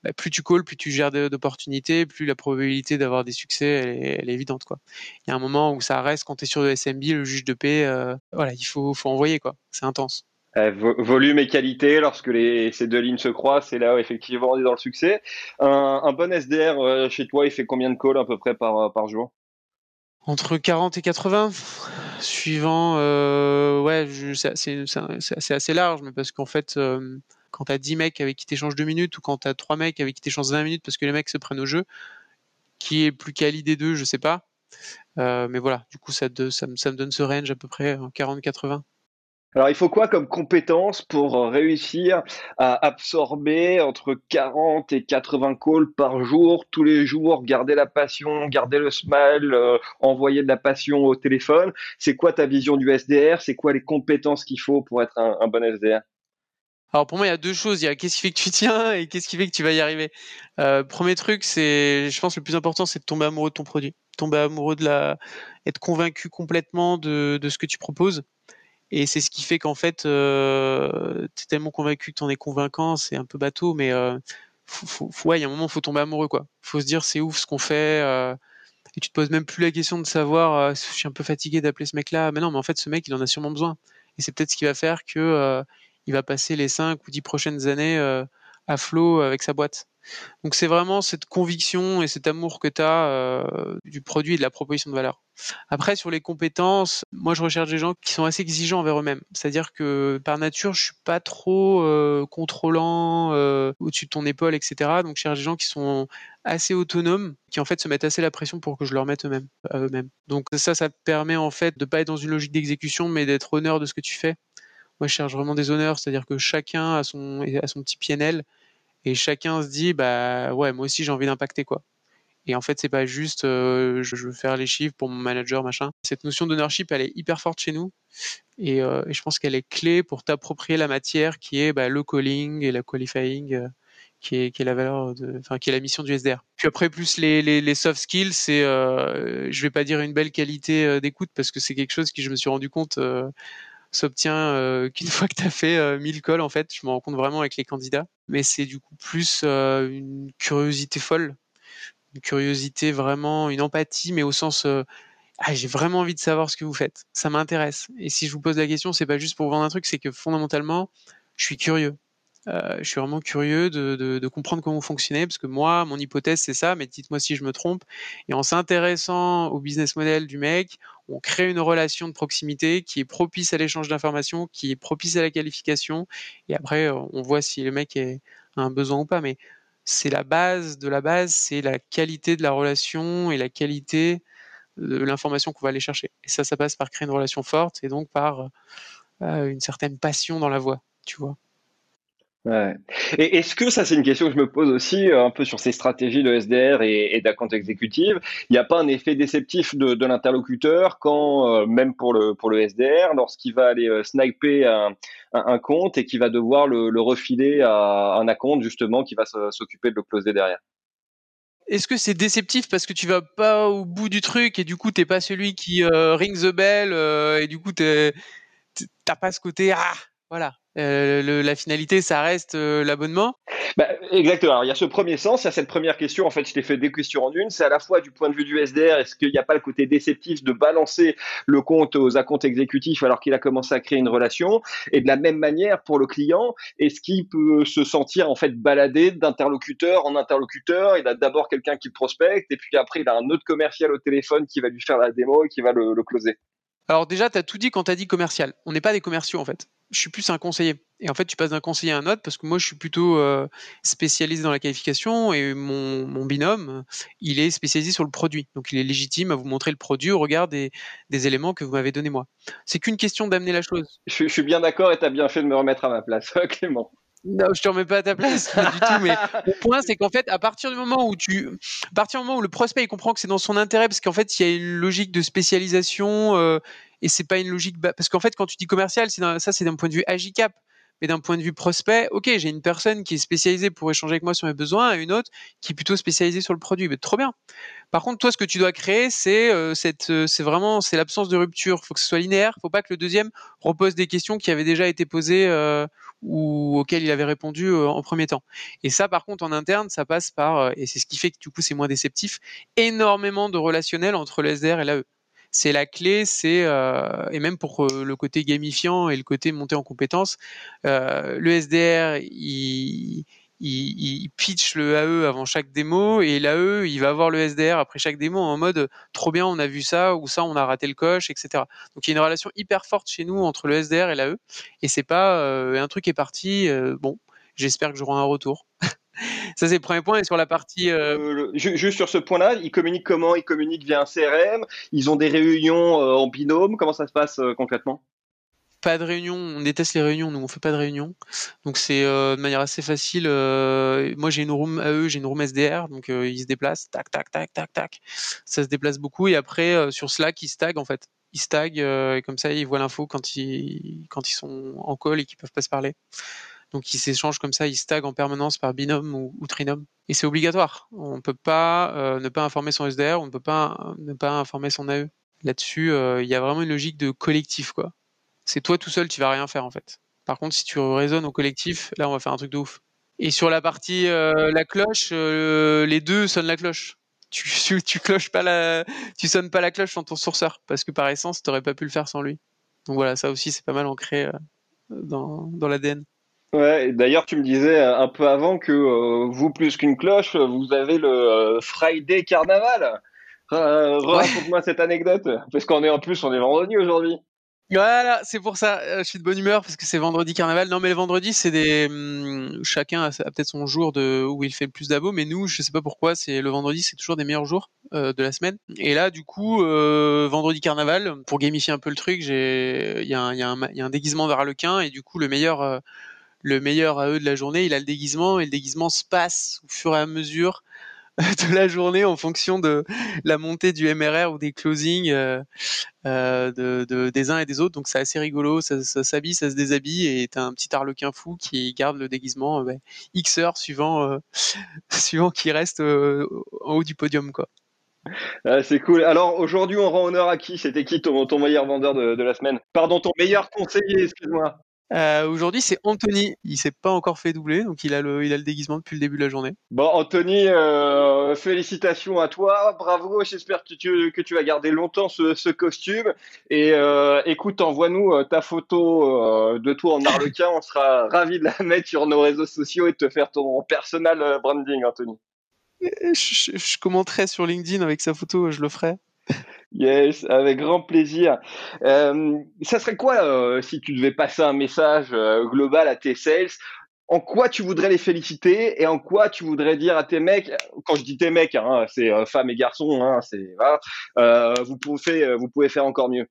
Speaker 1: bah, plus tu calls, plus tu gères d'opportunités, plus la probabilité d'avoir des succès, elle est, évidente. Quoi. Il y a un moment où ça reste, quand tu es sur le SMB, le juge de paix, voilà, il faut, faut envoyer, quoi. c'est intense.
Speaker 2: Euh, volume et qualité, lorsque ces deux lignes se croisent, c'est là où effectivement on est dans le succès. Un, bon SDR euh, chez toi, il fait combien de calls à peu près par, jour?
Speaker 1: Entre 40 et 80, suivant, euh, ouais, c'est assez large, mais parce qu'en fait, quand tu as 10 mecs avec qui t'échanges 2 minutes ou quand tu as 3 mecs avec qui t'échanges 20 minutes parce que les mecs se prennent au jeu, qui est plus quali des deux, je sais pas. mais voilà, du coup, ça, ça, ça me donne ce range à peu près 40-80.
Speaker 2: Alors, il faut quoi comme compétence pour euh, réussir à absorber entre 40 et 80 calls par jour, tous les jours, garder la passion, garder le smile, euh, envoyer de la passion au téléphone? C'est quoi ta vision du SDR C'est quoi les compétences qu'il faut pour être un, bon SDR
Speaker 1: alors pour moi, il y a deux choses. Il y a qu'est-ce qui fait que tu tiens et qu'est-ce qui fait que tu vas y arriver. Euh, premier truc, c'est, je pense, le plus important, c'est de tomber amoureux de ton produit, tomber amoureux de la, être convaincu complètement de, de ce que tu proposes. Et c'est ce qui fait qu'en fait, euh, tu es tellement convaincu que tu en es convaincant, c'est un peu bateau, mais euh, ouais, il y a un moment, faut tomber amoureux, quoi. Faut se dire, c'est ouf ce qu'on fait. Euh, et tu te poses même plus la question de savoir, je suis un peu fatigué d'appeler ce mec-là. Mais non, mais en fait, ce mec, il en a sûrement besoin. Et c'est peut-être ce qui va faire que il va passer les 5 ou 10 prochaines années à flot avec sa boîte. Donc c'est vraiment cette conviction et cet amour que tu as euh, du produit et de la proposition de valeur. Après, sur les compétences, moi je recherche des gens qui sont assez exigeants envers eux-mêmes. C'est-à-dire que par nature, je suis pas trop euh, contrôlant euh, au-dessus de ton épaule, etc. Donc je cherche des gens qui sont assez autonomes, qui en fait se mettent assez la pression pour que je leur mette eux-mêmes. Donc ça, ça te permet en fait de pas être dans une logique d'exécution, mais d'être honneur de ce que tu fais. Moi, je cherche vraiment des honneurs, c'est-à-dire que chacun a son, a son petit PNL et chacun se dit bah ouais moi aussi j'ai envie d'impacter quoi et en fait c'est pas juste euh, je veux faire les chiffres pour mon manager machin cette notion d'ownership elle est hyper forte chez nous et, euh, je pense qu'elle est clé pour t'approprier la matière qui est bah, le calling et la qualifying euh, qui est, qui est la valeur enfin qui est la mission du SDR. Puis après plus les, les, les soft skills, c'est je vais pas dire une belle qualité d'écoute parce que c'est quelque chose qui je me suis rendu compte s'obtient euh, qu'une fois que tu as fait 1000 euh, calls, en fait. Je me rends compte vraiment avec les candidats. Mais c'est du coup plus euh, une curiosité folle une curiosité vraiment, une empathie, mais au sens ah, j'ai vraiment envie de savoir ce que vous faites. Ça m'intéresse. Et si je vous pose la question, c'est pas juste pour vendre un truc, c'est que fondamentalement, je suis curieux. Je suis vraiment curieux de, de, de, comprendre comment vous fonctionnez, parce que moi, mon hypothèse, c'est ça, mais dites-moi si je me trompe. Et en s'intéressant au business model du mec, on crée une relation de proximité qui est propice à l'échange d'informations, qui est propice à la qualification, et après, on voit si le mec a un besoin ou pas. Mais c'est la base de la base, c'est la qualité de la relation et la qualité de l'information qu'on va aller chercher. Et ça, ça passe par créer une relation forte et donc par euh, une certaine passion dans la voix, tu vois.
Speaker 2: Ouais. Et est-ce que ça, c'est une question que je me pose aussi euh, un peu sur ces stratégies de SDR et, et d'account exécutive. Il n'y a pas un effet déceptif de, l'interlocuteur quand, euh, même pour le, SDR, lorsqu'il va aller sniper un, compte et qu'il va devoir le, le refiler à un account justement qui va s'occuper de le closer derrière?
Speaker 1: Est-ce que c'est déceptif parce que tu vas pas au bout du truc et du coup t'es pas celui qui euh, ring the bell euh, et du coup t'as pas ce côté ah voilà euh, la finalité, ça reste euh, l'abonnement
Speaker 2: bah, Exactement. Alors, il y a ce premier sens, il y a cette première question. En fait, je t'ai fait deux questions en une. C'est à la fois du point de vue du SDR, est-ce qu'il n'y a pas le côté déceptif de balancer le compte aux accounts exécutifs alors qu'il a commencé à créer une relation? Et de la même manière, pour le client, est-ce qu'il peut se sentir en fait baladé d'interlocuteur en interlocuteur? Il a d'abord quelqu'un qui prospecte et puis après, il a un autre commercial au téléphone qui va lui faire la démo et qui va le, le closer.
Speaker 1: Alors déjà, tu as tout dit quand tu as dit commercial. On n'est pas des commerciaux en fait je suis plus un conseiller. Et en fait, tu passes d'un conseiller à un autre parce que moi, je suis plutôt euh, spécialisé dans la qualification et mon, binôme, il est spécialisé sur le produit. Donc, il est légitime à vous montrer le produit au regard des, éléments que vous m'avez donnés moi. C'est qu'une question d'amener la chose.
Speaker 2: Je, je, suis bien d'accord et tu as bien fait de me remettre à ma place, Clément.
Speaker 1: Non, je te remets pas à ta place, du tout. Mais le point, c'est qu'en fait, à partir du moment où tu, à partir du moment où le prospect il comprend que c'est dans son intérêt, parce qu'en fait, il y a une logique de spécialisation euh, et c'est pas une logique, parce qu'en fait, quand tu dis commercial, c'est ça, c'est d'un point de vue agicap. Mais d'un point de vue prospect, ok, j'ai une personne qui est spécialisée pour échanger avec moi sur mes besoins et une autre qui est plutôt spécialisée sur le produit. Mais trop bien. Par contre, toi, ce que tu dois créer, c'est euh, cette, euh, c'est vraiment, c'est l'absence de rupture. Il faut que ce soit linéaire. Il faut pas que le deuxième repose des questions qui avaient déjà été posées euh, ou auxquelles il avait répondu euh, en premier temps. Et ça, par contre, en interne, ça passe par, et c'est ce qui fait que du coup, c'est moins déceptif, énormément de relationnel entre le SDR et l'AE c'est la clé, c'est euh, et même pour euh, le côté gamifiant et le côté monter en compétences, euh, le SDR il, il, pitch le AE avant chaque démo et l'AE il va voir le SDR après chaque démo en mode trop bien on a vu ça ou ça on a raté le coche etc. Donc il y a une relation hyper forte chez nous entre le SDR et l'AE et c'est pas un truc est parti bon j'espère que j'aurai un retour. Ça, c'est le premier point. Et sur la partie. Euh...
Speaker 2: Euh, juste sur ce point-là, ils communiquent comment? Ils communiquent via un CRM Ils ont des réunions euh, en binôme Comment ça se passe euh, concrètement?
Speaker 1: Pas de réunion, on déteste les réunions, nous on fait pas de réunion. Donc c'est de manière assez facile. moi j'ai une room AE, j'ai une room SDR, donc ils se déplacent, tac, tac, tac, tac, tac. Ça se déplace beaucoup et après sur Slack ils stag en fait. Ils stag et comme ça ils voient l'info quand ils quand ils sont en call et qu'ils peuvent pas se parler. Donc ils s'échangent comme ça, ils stagnent en permanence par binôme ou, ou trinôme. Et c'est obligatoire. On ne peut pas euh, ne pas informer son SDR, on ne peut pas ne pas informer son AE. Là-dessus, euh, il y a vraiment une logique de collectif, quoi. C'est toi tout seul, tu vas rien faire en fait. Par contre, si tu raisonnes au collectif, là, on va faire un truc de ouf. Et sur la partie euh, la cloche, les deux sonnent la cloche. Tu, tu, cloches pas la, tu sonnes pas la cloche dans ton sourceur parce que par essence, tu n'aurais pas pu le faire sans lui. Donc voilà, ça aussi, c'est pas mal ancré dans, dans l'ADN.
Speaker 2: Ouais, d'ailleurs, tu me disais un peu avant que euh, vous, plus qu'une cloche, vous avez le euh, Friday Carnaval. Euh, Raconte-moi cette anecdote, parce qu'on est en plus, on est vendredi aujourd'hui.
Speaker 1: Voilà, c'est pour ça. Euh, je suis de bonne humeur parce que c'est vendredi carnaval. Non, mais le vendredi, c'est des. Hum, chacun a, peut-être son jour de où il fait le plus d'abos, mais nous, je sais pas pourquoi, c'est le vendredi, c'est toujours des meilleurs jours euh, de la semaine. Et là, du coup, euh, vendredi carnaval, pour gamifier un peu le truc, j'ai, il y, a un, y, a un, déguisement d'Arlequin et du coup, le meilleur le meilleur à eux de la journée, il a le déguisement et le déguisement se passe au fur et à mesure de la journée en fonction de la montée du MRR ou des closings euh, euh, de, des uns et des autres. Donc c'est assez rigolo, ça, s'habille, ça se déshabille et t'as un petit arlequin fou qui garde le déguisement euh, X heures suivant, qui reste en haut du podium. quoi.
Speaker 2: Ah, c'est cool. Alors aujourd'hui, on rend honneur à qui? C'était qui ton, meilleur vendeur de, de, la semaine? Pardon, ton meilleur conseiller, excuse-moi.
Speaker 1: Euh, aujourd'hui, c'est Anthony. Il s'est pas encore fait doubler, donc il a le, il a le déguisement depuis le début de la journée.
Speaker 2: Bon, Anthony, euh, félicitations à toi, bravo. J'espère que tu, que tu vas garder longtemps ce, costume. Et euh, écoute, envoie-nous euh, ta photo de toi en arlequin. On sera ravis de la mettre sur nos réseaux sociaux et de te faire ton personal branding, Anthony.
Speaker 1: Je, commenterai sur LinkedIn avec sa photo, je le ferai.
Speaker 2: Yes, avec grand plaisir. ça serait quoi si tu devais passer un message global à tes sales en quoi tu voudrais les féliciter et en quoi tu voudrais dire à tes mecs, quand je dis tes mecs, hein, c'est euh, femmes et garçons, hein, c'est euh, vous pouvez euh, vous pouvez faire encore mieux.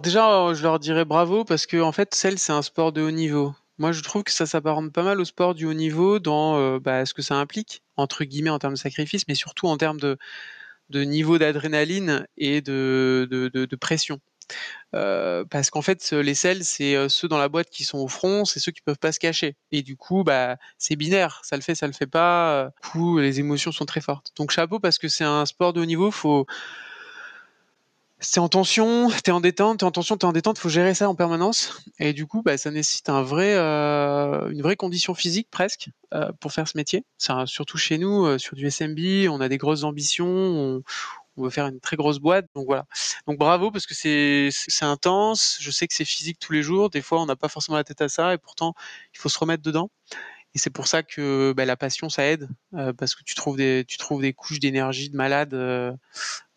Speaker 1: Déjà, je leur dirais bravo parce que en fait, celle c'est un sport de haut niveau. Moi, je trouve que ça s'apparente pas mal au sport du haut niveau dans bah, ce que ça implique entre guillemets en termes de sacrifice, mais surtout en termes de, de niveau d'adrénaline et de, de, de pression. Euh, parce qu'en fait, les selles, c'est euh, ceux dans la boîte qui sont au front, c'est ceux qui peuvent pas se cacher. Et du coup, bah, c'est binaire, ça le fait, ça le fait pas. Du coup, les émotions sont très fortes. Donc chapeau parce que c'est un sport de haut niveau, faut c'est en tension, t'es en détente, t'es en tension, t'es en détente, faut gérer ça en permanence. Et du coup, bah, ça nécessite un vrai, euh, une vraie condition physique presque pour faire ce métier. surtout chez nous, sur du SMB, on a des grosses ambitions, on, on veut faire une très grosse boîte. Donc voilà. Donc bravo parce que c'est intense. Je sais que c'est physique tous les jours. Des fois, on n'a pas forcément la tête à ça et pourtant, il faut se remettre dedans. Et c'est pour ça que bah, la passion, ça aide euh, parce que tu trouves des tu trouves des couches d'énergie de malade euh,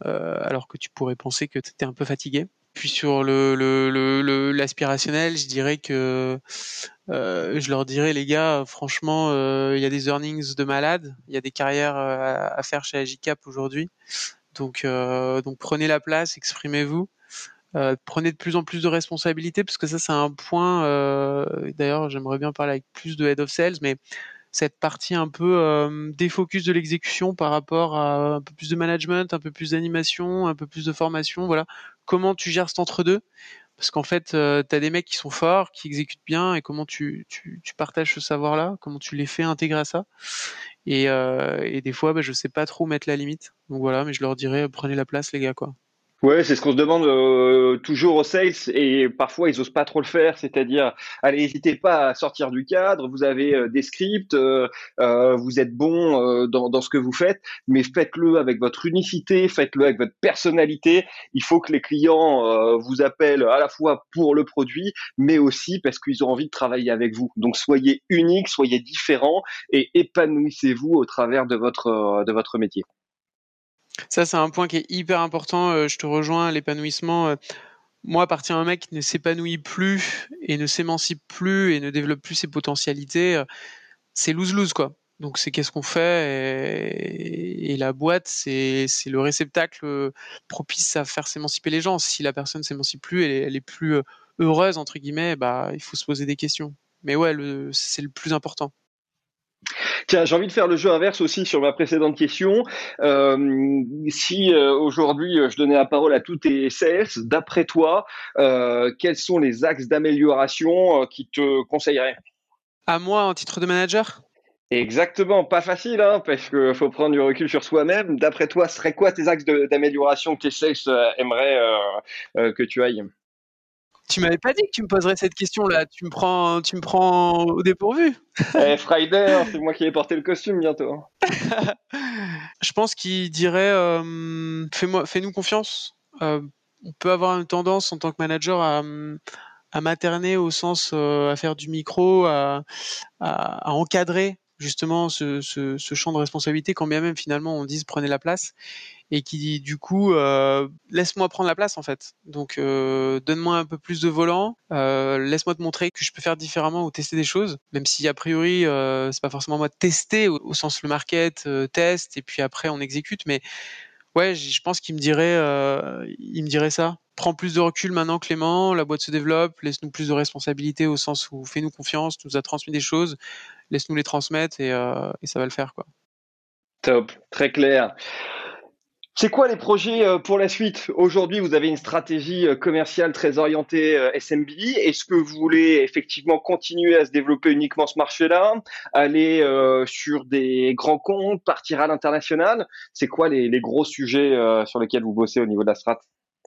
Speaker 1: euh, alors que tu pourrais penser que tu étais un peu fatigué. Puis sur le l'aspirationnel, le, je dirais que je leur dirais les gars, franchement, il y a des earnings de malade, il y a des carrières à faire chez Agicap aujourd'hui. Donc, euh, donc prenez la place, exprimez-vous. Euh, prenez de plus en plus de responsabilités parce que ça c'est un point. Euh, D'ailleurs, j'aimerais bien parler avec plus de head of sales, mais cette partie un peu euh, défocus de l'exécution par rapport à un peu plus de management, un peu plus d'animation, un peu plus de formation. Voilà, comment tu gères cet entre-deux? Parce qu'en fait, euh, tu as des mecs qui sont forts, qui exécutent bien, et comment tu, tu, tu partages ce savoir-là? Comment tu les fais intégrer à ça? Et, euh, et des fois, bah, je sais pas trop mettre la limite. Donc voilà, mais je leur dirais prenez la place, les gars, quoi.
Speaker 2: Ouais, c'est ce qu'on se demande euh, toujours aux sales et parfois ils osent pas trop le faire, c'est-à-dire allez, n'hésitez pas à sortir du cadre, vous avez euh, des scripts, euh, vous êtes bon dans, dans, ce que vous faites, mais faites-le avec votre unicité, faites-le avec votre personnalité. Il faut que les clients vous appellent à la fois pour le produit, mais aussi parce qu'ils ont envie de travailler avec vous. Donc soyez unique, soyez différent et épanouissez-vous au travers de votre de votre métier.
Speaker 1: Ça, c'est un point qui est hyper important. Euh, je te rejoins, l'épanouissement. Euh, moi, à partir d'un mec qui ne s'épanouit plus et ne s'émancipe plus et ne développe plus ses potentialités, euh, c'est lose-lose, quoi. Donc, c'est qu'est-ce qu'on fait et, la boîte, c'est le réceptacle propice à faire s'émanciper les gens. Si la personne s'émancipe plus, elle, elle, est plus heureuse, entre guillemets, bah, il faut se poser des questions. Mais ouais, c'est le plus important.
Speaker 2: Tiens, j'ai envie de faire le jeu inverse aussi sur ma précédente question. Euh, si euh, aujourd'hui euh, je donnais la parole à tous tes sales, d'après toi, quels sont les axes d'amélioration qui te conseilleraient?
Speaker 1: À moi, en titre de manager?
Speaker 2: Exactement, pas facile, hein, parce qu'il faut prendre du recul sur soi-même. D'après toi, ce serait quoi tes axes d'amélioration que tes sales aimeraient que tu ailles?
Speaker 1: Tu m'avais pas dit que tu me poserais cette question-là. Tu me prends, tu me prends au dépourvu.
Speaker 2: Eh, Friday, hein, c'est moi qui ai porté le costume bientôt.
Speaker 1: je pense qu'il dirait euh, fais-moi, fais-nous confiance. Euh, on peut avoir une tendance en tant que manager à, à materner au sens euh, à faire du micro, à, à, encadrer justement ce, ce, ce, champ de responsabilité, quand bien même finalement on dise prenez la place et qui du coup euh, laisse-moi prendre la place en fait. Donc euh, donne-moi un peu plus de volant, euh, laisse-moi te montrer que je peux faire différemment ou tester des choses, même si a priori c'est pas forcément moi de tester au, au sens le market test et puis après on exécute, mais ouais je pense qu'il me dirait il me dirait ça. Prends plus de recul maintenant Clément, la boîte se développe, laisse-nous plus de responsabilités au sens où fais-nous confiance, tu nous as transmis des choses, laisse-nous les transmettre et, et ça va le faire quoi.
Speaker 2: Top, très clair. C'est quoi les projets euh, pour la suite? Aujourd'hui, vous avez une stratégie euh, commerciale très orientée euh, SMB. Est-ce que vous voulez effectivement continuer à se développer uniquement ce marché-là, aller sur des grands comptes, partir à l'international? C'est quoi les, gros sujets sur lesquels vous bossez au niveau de la strat?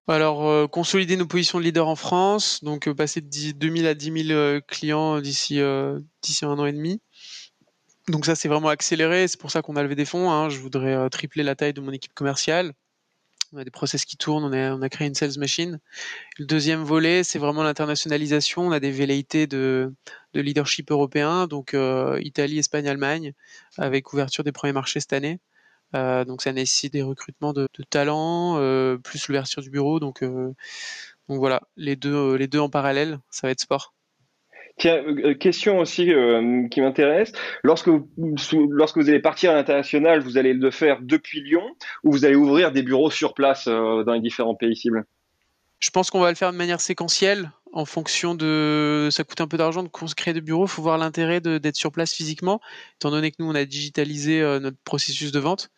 Speaker 1: Alors, consolider nos positions de leader en France, donc passer de 2000 à 10 000 clients d'ici un an et demi. Donc ça, c'est vraiment accéléré. C'est pour ça qu'on a levé des fonds. Hein. Je voudrais tripler la taille de mon équipe commerciale. On a des process qui tournent. On a, on a créé une sales machine. Le deuxième volet, c'est vraiment l'internationalisation. On a des velléités de, de leadership européen, donc Italie, Espagne, Allemagne, avec ouverture des premiers marchés cette année. Euh, donc ça nécessite des recrutements de, de talents, euh, plus l'ouverture du bureau. Donc, euh, donc voilà, les deux, les deux en parallèle, ça va être sport.
Speaker 2: Tiens, question aussi qui m'intéresse. Lorsque vous allez partir à l'international, vous allez le faire depuis Lyon ou vous allez ouvrir des bureaux sur place dans les différents pays cibles?
Speaker 1: Je pense qu'on va le faire de manière séquentielle en fonction de ça coûte un peu d'argent de créer des bureaux, il faut voir l'intérêt d'être sur place physiquement, étant donné que nous on a digitalisé euh, notre processus de vente.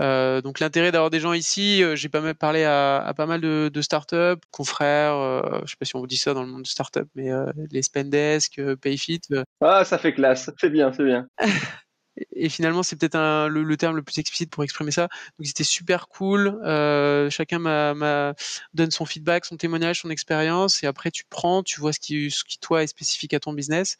Speaker 1: Euh, donc l'intérêt d'avoir des gens ici, euh, j'ai pas mal parlé à, à, pas mal de, de startups, confrères, je sais pas si on vous dit ça dans le monde de startup, mais les Spendesk, Payfit.
Speaker 2: Ah ça fait classe, c'est bien, c'est bien.
Speaker 1: et finalement c'est peut-être le, le, terme le plus explicite pour exprimer ça. Donc c'était super cool. Euh, chacun m'a donne son feedback, son témoignage, son expérience, et après tu prends, tu vois ce qui, ce qui toi est spécifique à ton business.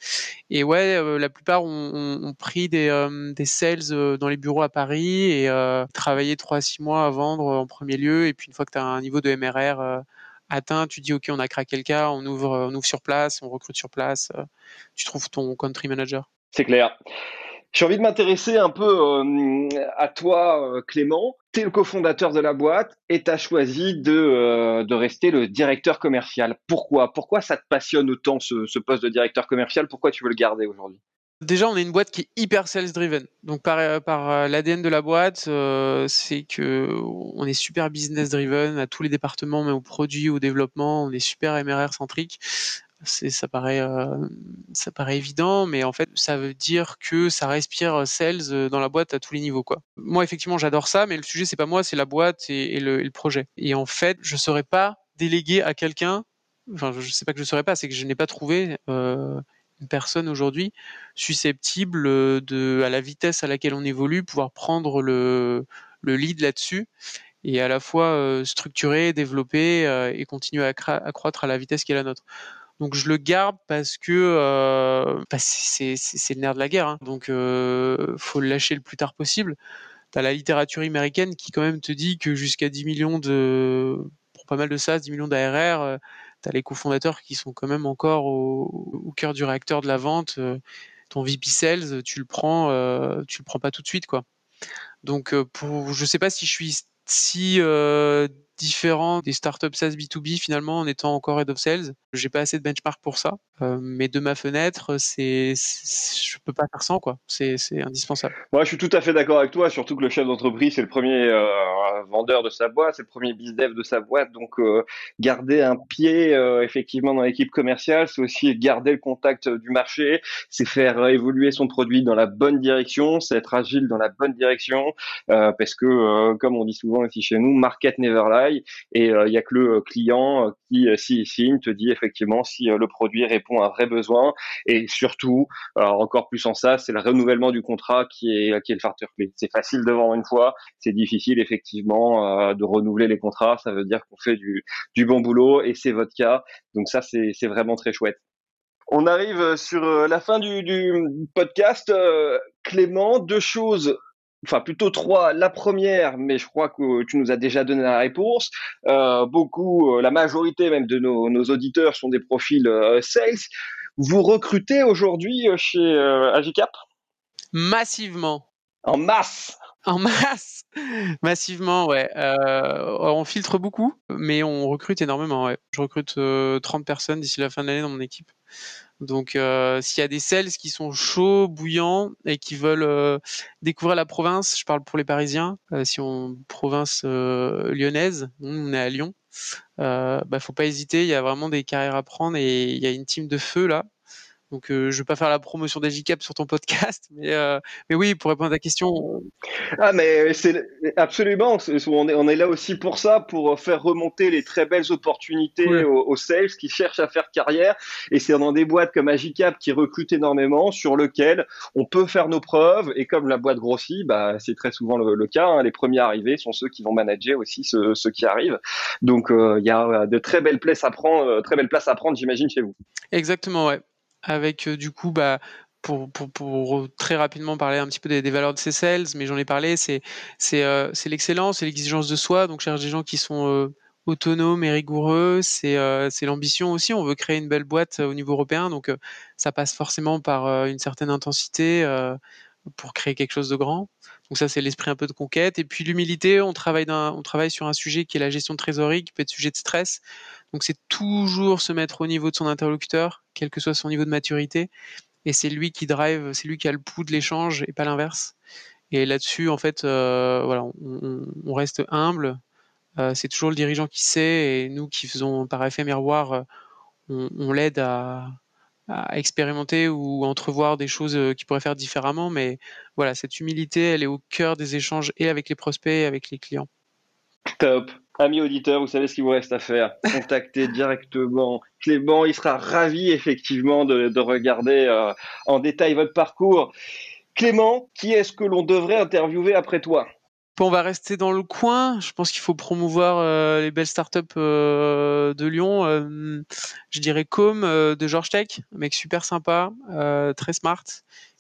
Speaker 1: Et ouais, euh, la plupart ont, ont, pris des, euh, des sales euh, dans les bureaux à Paris et euh, travaillé trois six mois à vendre en premier lieu. Et puis une fois que tu as un niveau de MRR atteint, tu dis ok, on a craqué le cas, on ouvre, on ouvre sur place, on recrute sur place. tu trouves ton country manager.
Speaker 2: C'est clair. J'ai envie de m'intéresser un peu euh, à toi, euh, Clément. Tu es le cofondateur de la boîte et tu as choisi de, euh, de rester le directeur commercial. Pourquoi? Pourquoi ça te passionne autant ce, poste de directeur commercial? Pourquoi tu veux le garder aujourd'hui?
Speaker 1: Déjà, on est une boîte qui est hyper sales driven. Donc par, par l'ADN de la boîte, c'est que on est super business driven à tous les départements, même au produit, au développement, on est super MRR centrique ça paraît euh, ça paraît évident mais en fait ça veut dire que ça respire sales euh, dans la boîte à tous les niveaux moi effectivement j'adore ça mais le sujet c'est pas moi c'est la boîte et, le, projet et en fait je saurais pas déléguer à quelqu'un enfin je sais pas que je saurais pas c'est que je n'ai pas trouvé euh, une personne aujourd'hui susceptible à la vitesse à laquelle on évolue pouvoir prendre le le lead là-dessus et à la fois structurer, développer et continuer à, à croître à la vitesse qui est la nôtre. Donc je le garde parce que euh, bah, c'est le nerf de la guerre. Hein. Donc euh, faut le lâcher le plus tard possible. Tu as la littérature américaine qui quand même te dit que jusqu'à 10 millions de pour pas mal de SaaS, 10 millions d'ARR, euh, tu as les cofondateurs qui sont quand même encore au, cœur du réacteur de la vente. Euh, ton VP Sales, tu le prends, euh, tu le prends pas tout de suite quoi. Donc pour, je sais pas si je suis si différent des startups SaaS B2B finalement en étant encore head of sales. J'ai pas assez de benchmark pour ça, euh, mais de ma fenêtre, c'est, je peux pas faire sans quoi. C'est, indispensable.
Speaker 2: Moi, je suis tout à fait d'accord avec toi, surtout que le chef d'entreprise c'est le premier euh, vendeur de sa boîte, c'est le premier business de sa boîte, donc euh, garder un pied effectivement dans l'équipe commerciale, c'est aussi garder le contact du marché, c'est faire évoluer son produit dans la bonne direction, c'est être agile dans la bonne direction, parce que comme on dit souvent ici chez nous, market never et il y a que le client qui, s'il signe, te dit effectivement si le produit répond à un vrai besoin. Et surtout, encore plus en ça, c'est le renouvellement du contrat qui est, qui le facteur clé. C'est facile de vendre une fois, c'est difficile effectivement de renouveler les contrats. Ça veut dire qu'on fait du, bon boulot et c'est votre cas. Donc ça, c'est vraiment très chouette. On arrive sur la fin du podcast. Clément, deux choses enfin plutôt trois. La première, mais je crois que tu nous as déjà donné la réponse. Euh, beaucoup, euh, la majorité même de nos, nos auditeurs sont des profils euh, sales. Vous recrutez aujourd'hui chez euh, Agicap
Speaker 1: Massivement.
Speaker 2: En masse.
Speaker 1: En masse, massivement, ouais. Euh, on filtre beaucoup, mais on recrute énormément. Ouais. Je recrute 30 personnes d'ici la fin de l'année dans mon équipe. Donc, euh, s'il y a des sales qui sont chauds, bouillants et qui veulent euh, découvrir la province, je parle pour les Parisiens. Euh, si on province euh, lyonnaise, on est à Lyon. Euh, bah, faut pas hésiter. Il y a vraiment des carrières à prendre et il y a une team de feu là donc, euh, je vais pas faire la promotion d'Agicap sur ton podcast, mais, euh, mais oui, pour répondre à ta question.
Speaker 2: Ah, mais c'est absolument. on, est, on est là aussi pour ça, pour faire remonter les très belles opportunités aux, sales qui cherchent à faire carrière. Et c'est dans des boîtes comme Agicap qui recrutent énormément, sur lequel on peut faire nos preuves. Et comme la boîte grossit, bah, c'est très souvent le, cas. Hein. les premiers arrivés sont ceux qui vont manager aussi ceux, ceux qui arrivent. Donc, euh, il y a de très belles places à prendre, très belles places à prendre, j'imagine, chez vous.
Speaker 1: Exactement, ouais avec du coup bah pour, pour, pour, très rapidement parler un petit peu des, valeurs de ces sales, mais j'en ai parlé, c'est c'est euh, l'excellence, c'est l'exigence de soi. Donc, je cherche des gens qui sont euh, autonomes et rigoureux. Euh, c'est l'ambition aussi. On veut créer une belle boîte au niveau européen, donc ça passe forcément par une certaine intensité pour créer quelque chose de grand. Donc ça, c'est l'esprit un peu de conquête. Et puis l'humilité, on travaille, on travaille sur un sujet qui est la gestion de trésorerie, qui peut être sujet de stress. Donc c'est toujours se mettre au niveau de son interlocuteur, quel que soit son niveau de maturité, et c'est lui qui drive, c'est lui qui a le pouls de l'échange et pas l'inverse. Et là-dessus, en fait, euh, voilà, on, reste humble. Euh, c'est toujours le dirigeant qui sait, et nous qui faisons par effet miroir, euh, on, l'aide à, expérimenter ou entrevoir des choses qu'il pourrait faire différemment. Mais voilà, cette humilité, elle est au cœur des échanges et avec les prospects et avec les clients.
Speaker 2: Top. Amis auditeurs, vous savez ce qu'il vous reste à faire. Contactez directement Clément. Il sera ravi effectivement de, regarder euh, en détail votre parcours. Clément, qui est-ce que l'on devrait interviewer après toi?
Speaker 1: On va rester dans le coin. Je pense qu'il faut promouvoir euh, les belles startups euh, de Lyon. je dirais Com de George Tech, un mec super sympa, très smart,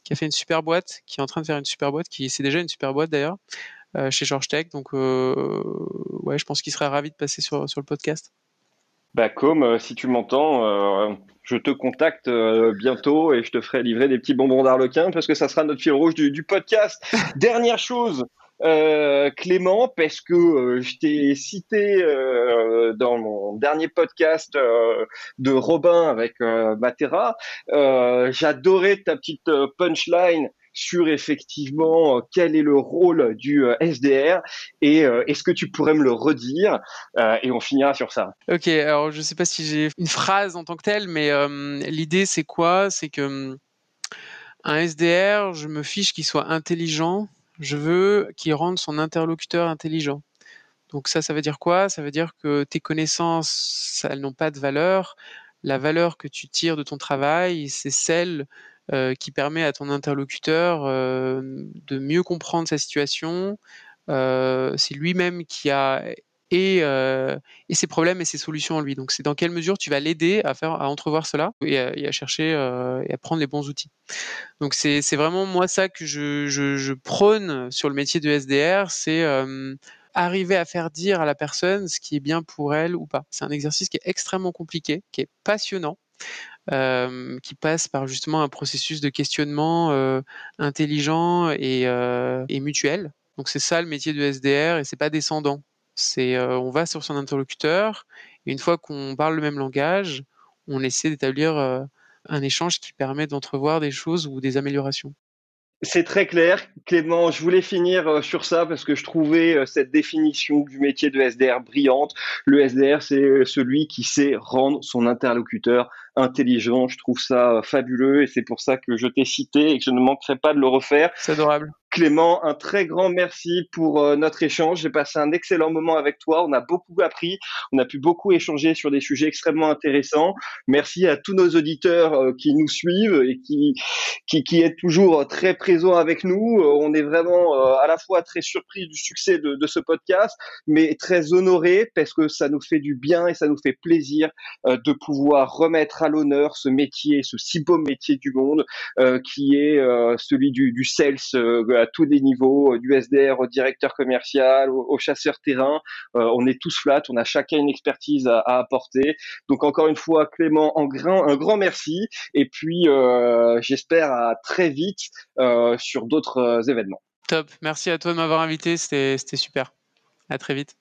Speaker 1: qui a fait une super boîte, qui est en train de faire une super boîte, qui c'est déjà une super boîte d'ailleurs. Euh, chez George Tech. Donc, euh, ouais, je pense qu'il serait ravi de passer sur, sur le podcast.
Speaker 2: Bah, euh, si tu m'entends, je te contacte bientôt et je te ferai livrer des petits bonbons d'Arlequin parce que ça sera notre fil rouge du, podcast. Dernière chose, Clément, parce que je t'ai cité dans mon dernier podcast de Robin avec Matera. J'adorais ta petite punchline sur effectivement euh, quel est le rôle du euh, SDR et euh, est-ce que tu pourrais me le redire? Et on finira sur ça.
Speaker 1: Ok, alors je sais pas si j'ai une phrase en tant que telle, mais l'idée c'est quoi? C'est que un SDR, je me fiche qu'il soit intelligent, je veux qu'il rende son interlocuteur intelligent. Donc ça, ça veut dire quoi? Ça veut dire que tes connaissances, elles n'ont pas de valeur. La valeur que tu tires de ton travail, c'est celle euh, qui permet à ton interlocuteur euh, de mieux comprendre sa situation. Euh, c'est lui-même qui a et, et, ses problèmes et ses solutions en lui. Donc c'est dans quelle mesure tu vas l'aider à faire à entrevoir cela et à, chercher et à prendre les bons outils. Donc c'est vraiment moi ça que je, prône sur le métier de SDR, c'est arriver à faire dire à la personne ce qui est bien pour elle ou pas. C'est un exercice qui est extrêmement compliqué, qui est passionnant. Euh, qui passe par justement un processus de questionnement euh, intelligent et, euh, et, mutuel. Donc c'est ça le métier de SDR et c'est pas descendant. C'est on va sur son interlocuteur et une fois qu'on parle le même langage, on essaie d'établir un échange qui permet d'entrevoir des choses ou des améliorations.
Speaker 2: C'est très clair. Clément, je voulais finir euh, sur ça parce que je trouvais euh, cette définition du métier de SDR brillante. Le SDR, c'est euh, celui qui sait rendre son interlocuteur intelligent. Je trouve ça fabuleux et c'est pour ça que je t'ai cité et que je ne manquerai pas de le refaire.
Speaker 1: C'est adorable.
Speaker 2: Clément, un très grand merci pour euh, notre échange. J'ai passé un excellent moment avec toi. On a beaucoup appris. On a pu beaucoup échanger sur des sujets extrêmement intéressants. Merci à tous nos auditeurs euh, qui nous suivent et qui, qui, qui est toujours très présents avec nous. Euh, on est vraiment à la fois très surpris du succès de, de ce podcast, mais très honoré parce que ça nous fait du bien et ça nous fait plaisir de pouvoir remettre à l'honneur ce métier, ce si beau métier du monde qui est celui du, du sales tous les niveaux, euh, du SDR au directeur commercial, au, chasseur terrain. Euh, on est tous flat, on a chacun une expertise à, apporter. Donc encore une fois, Clément, un grand, un grand merci. Et puis, euh, j'espère à très vite sur d'autres événements.
Speaker 1: Top. Merci à toi de m'avoir invité. C'était super. À très vite.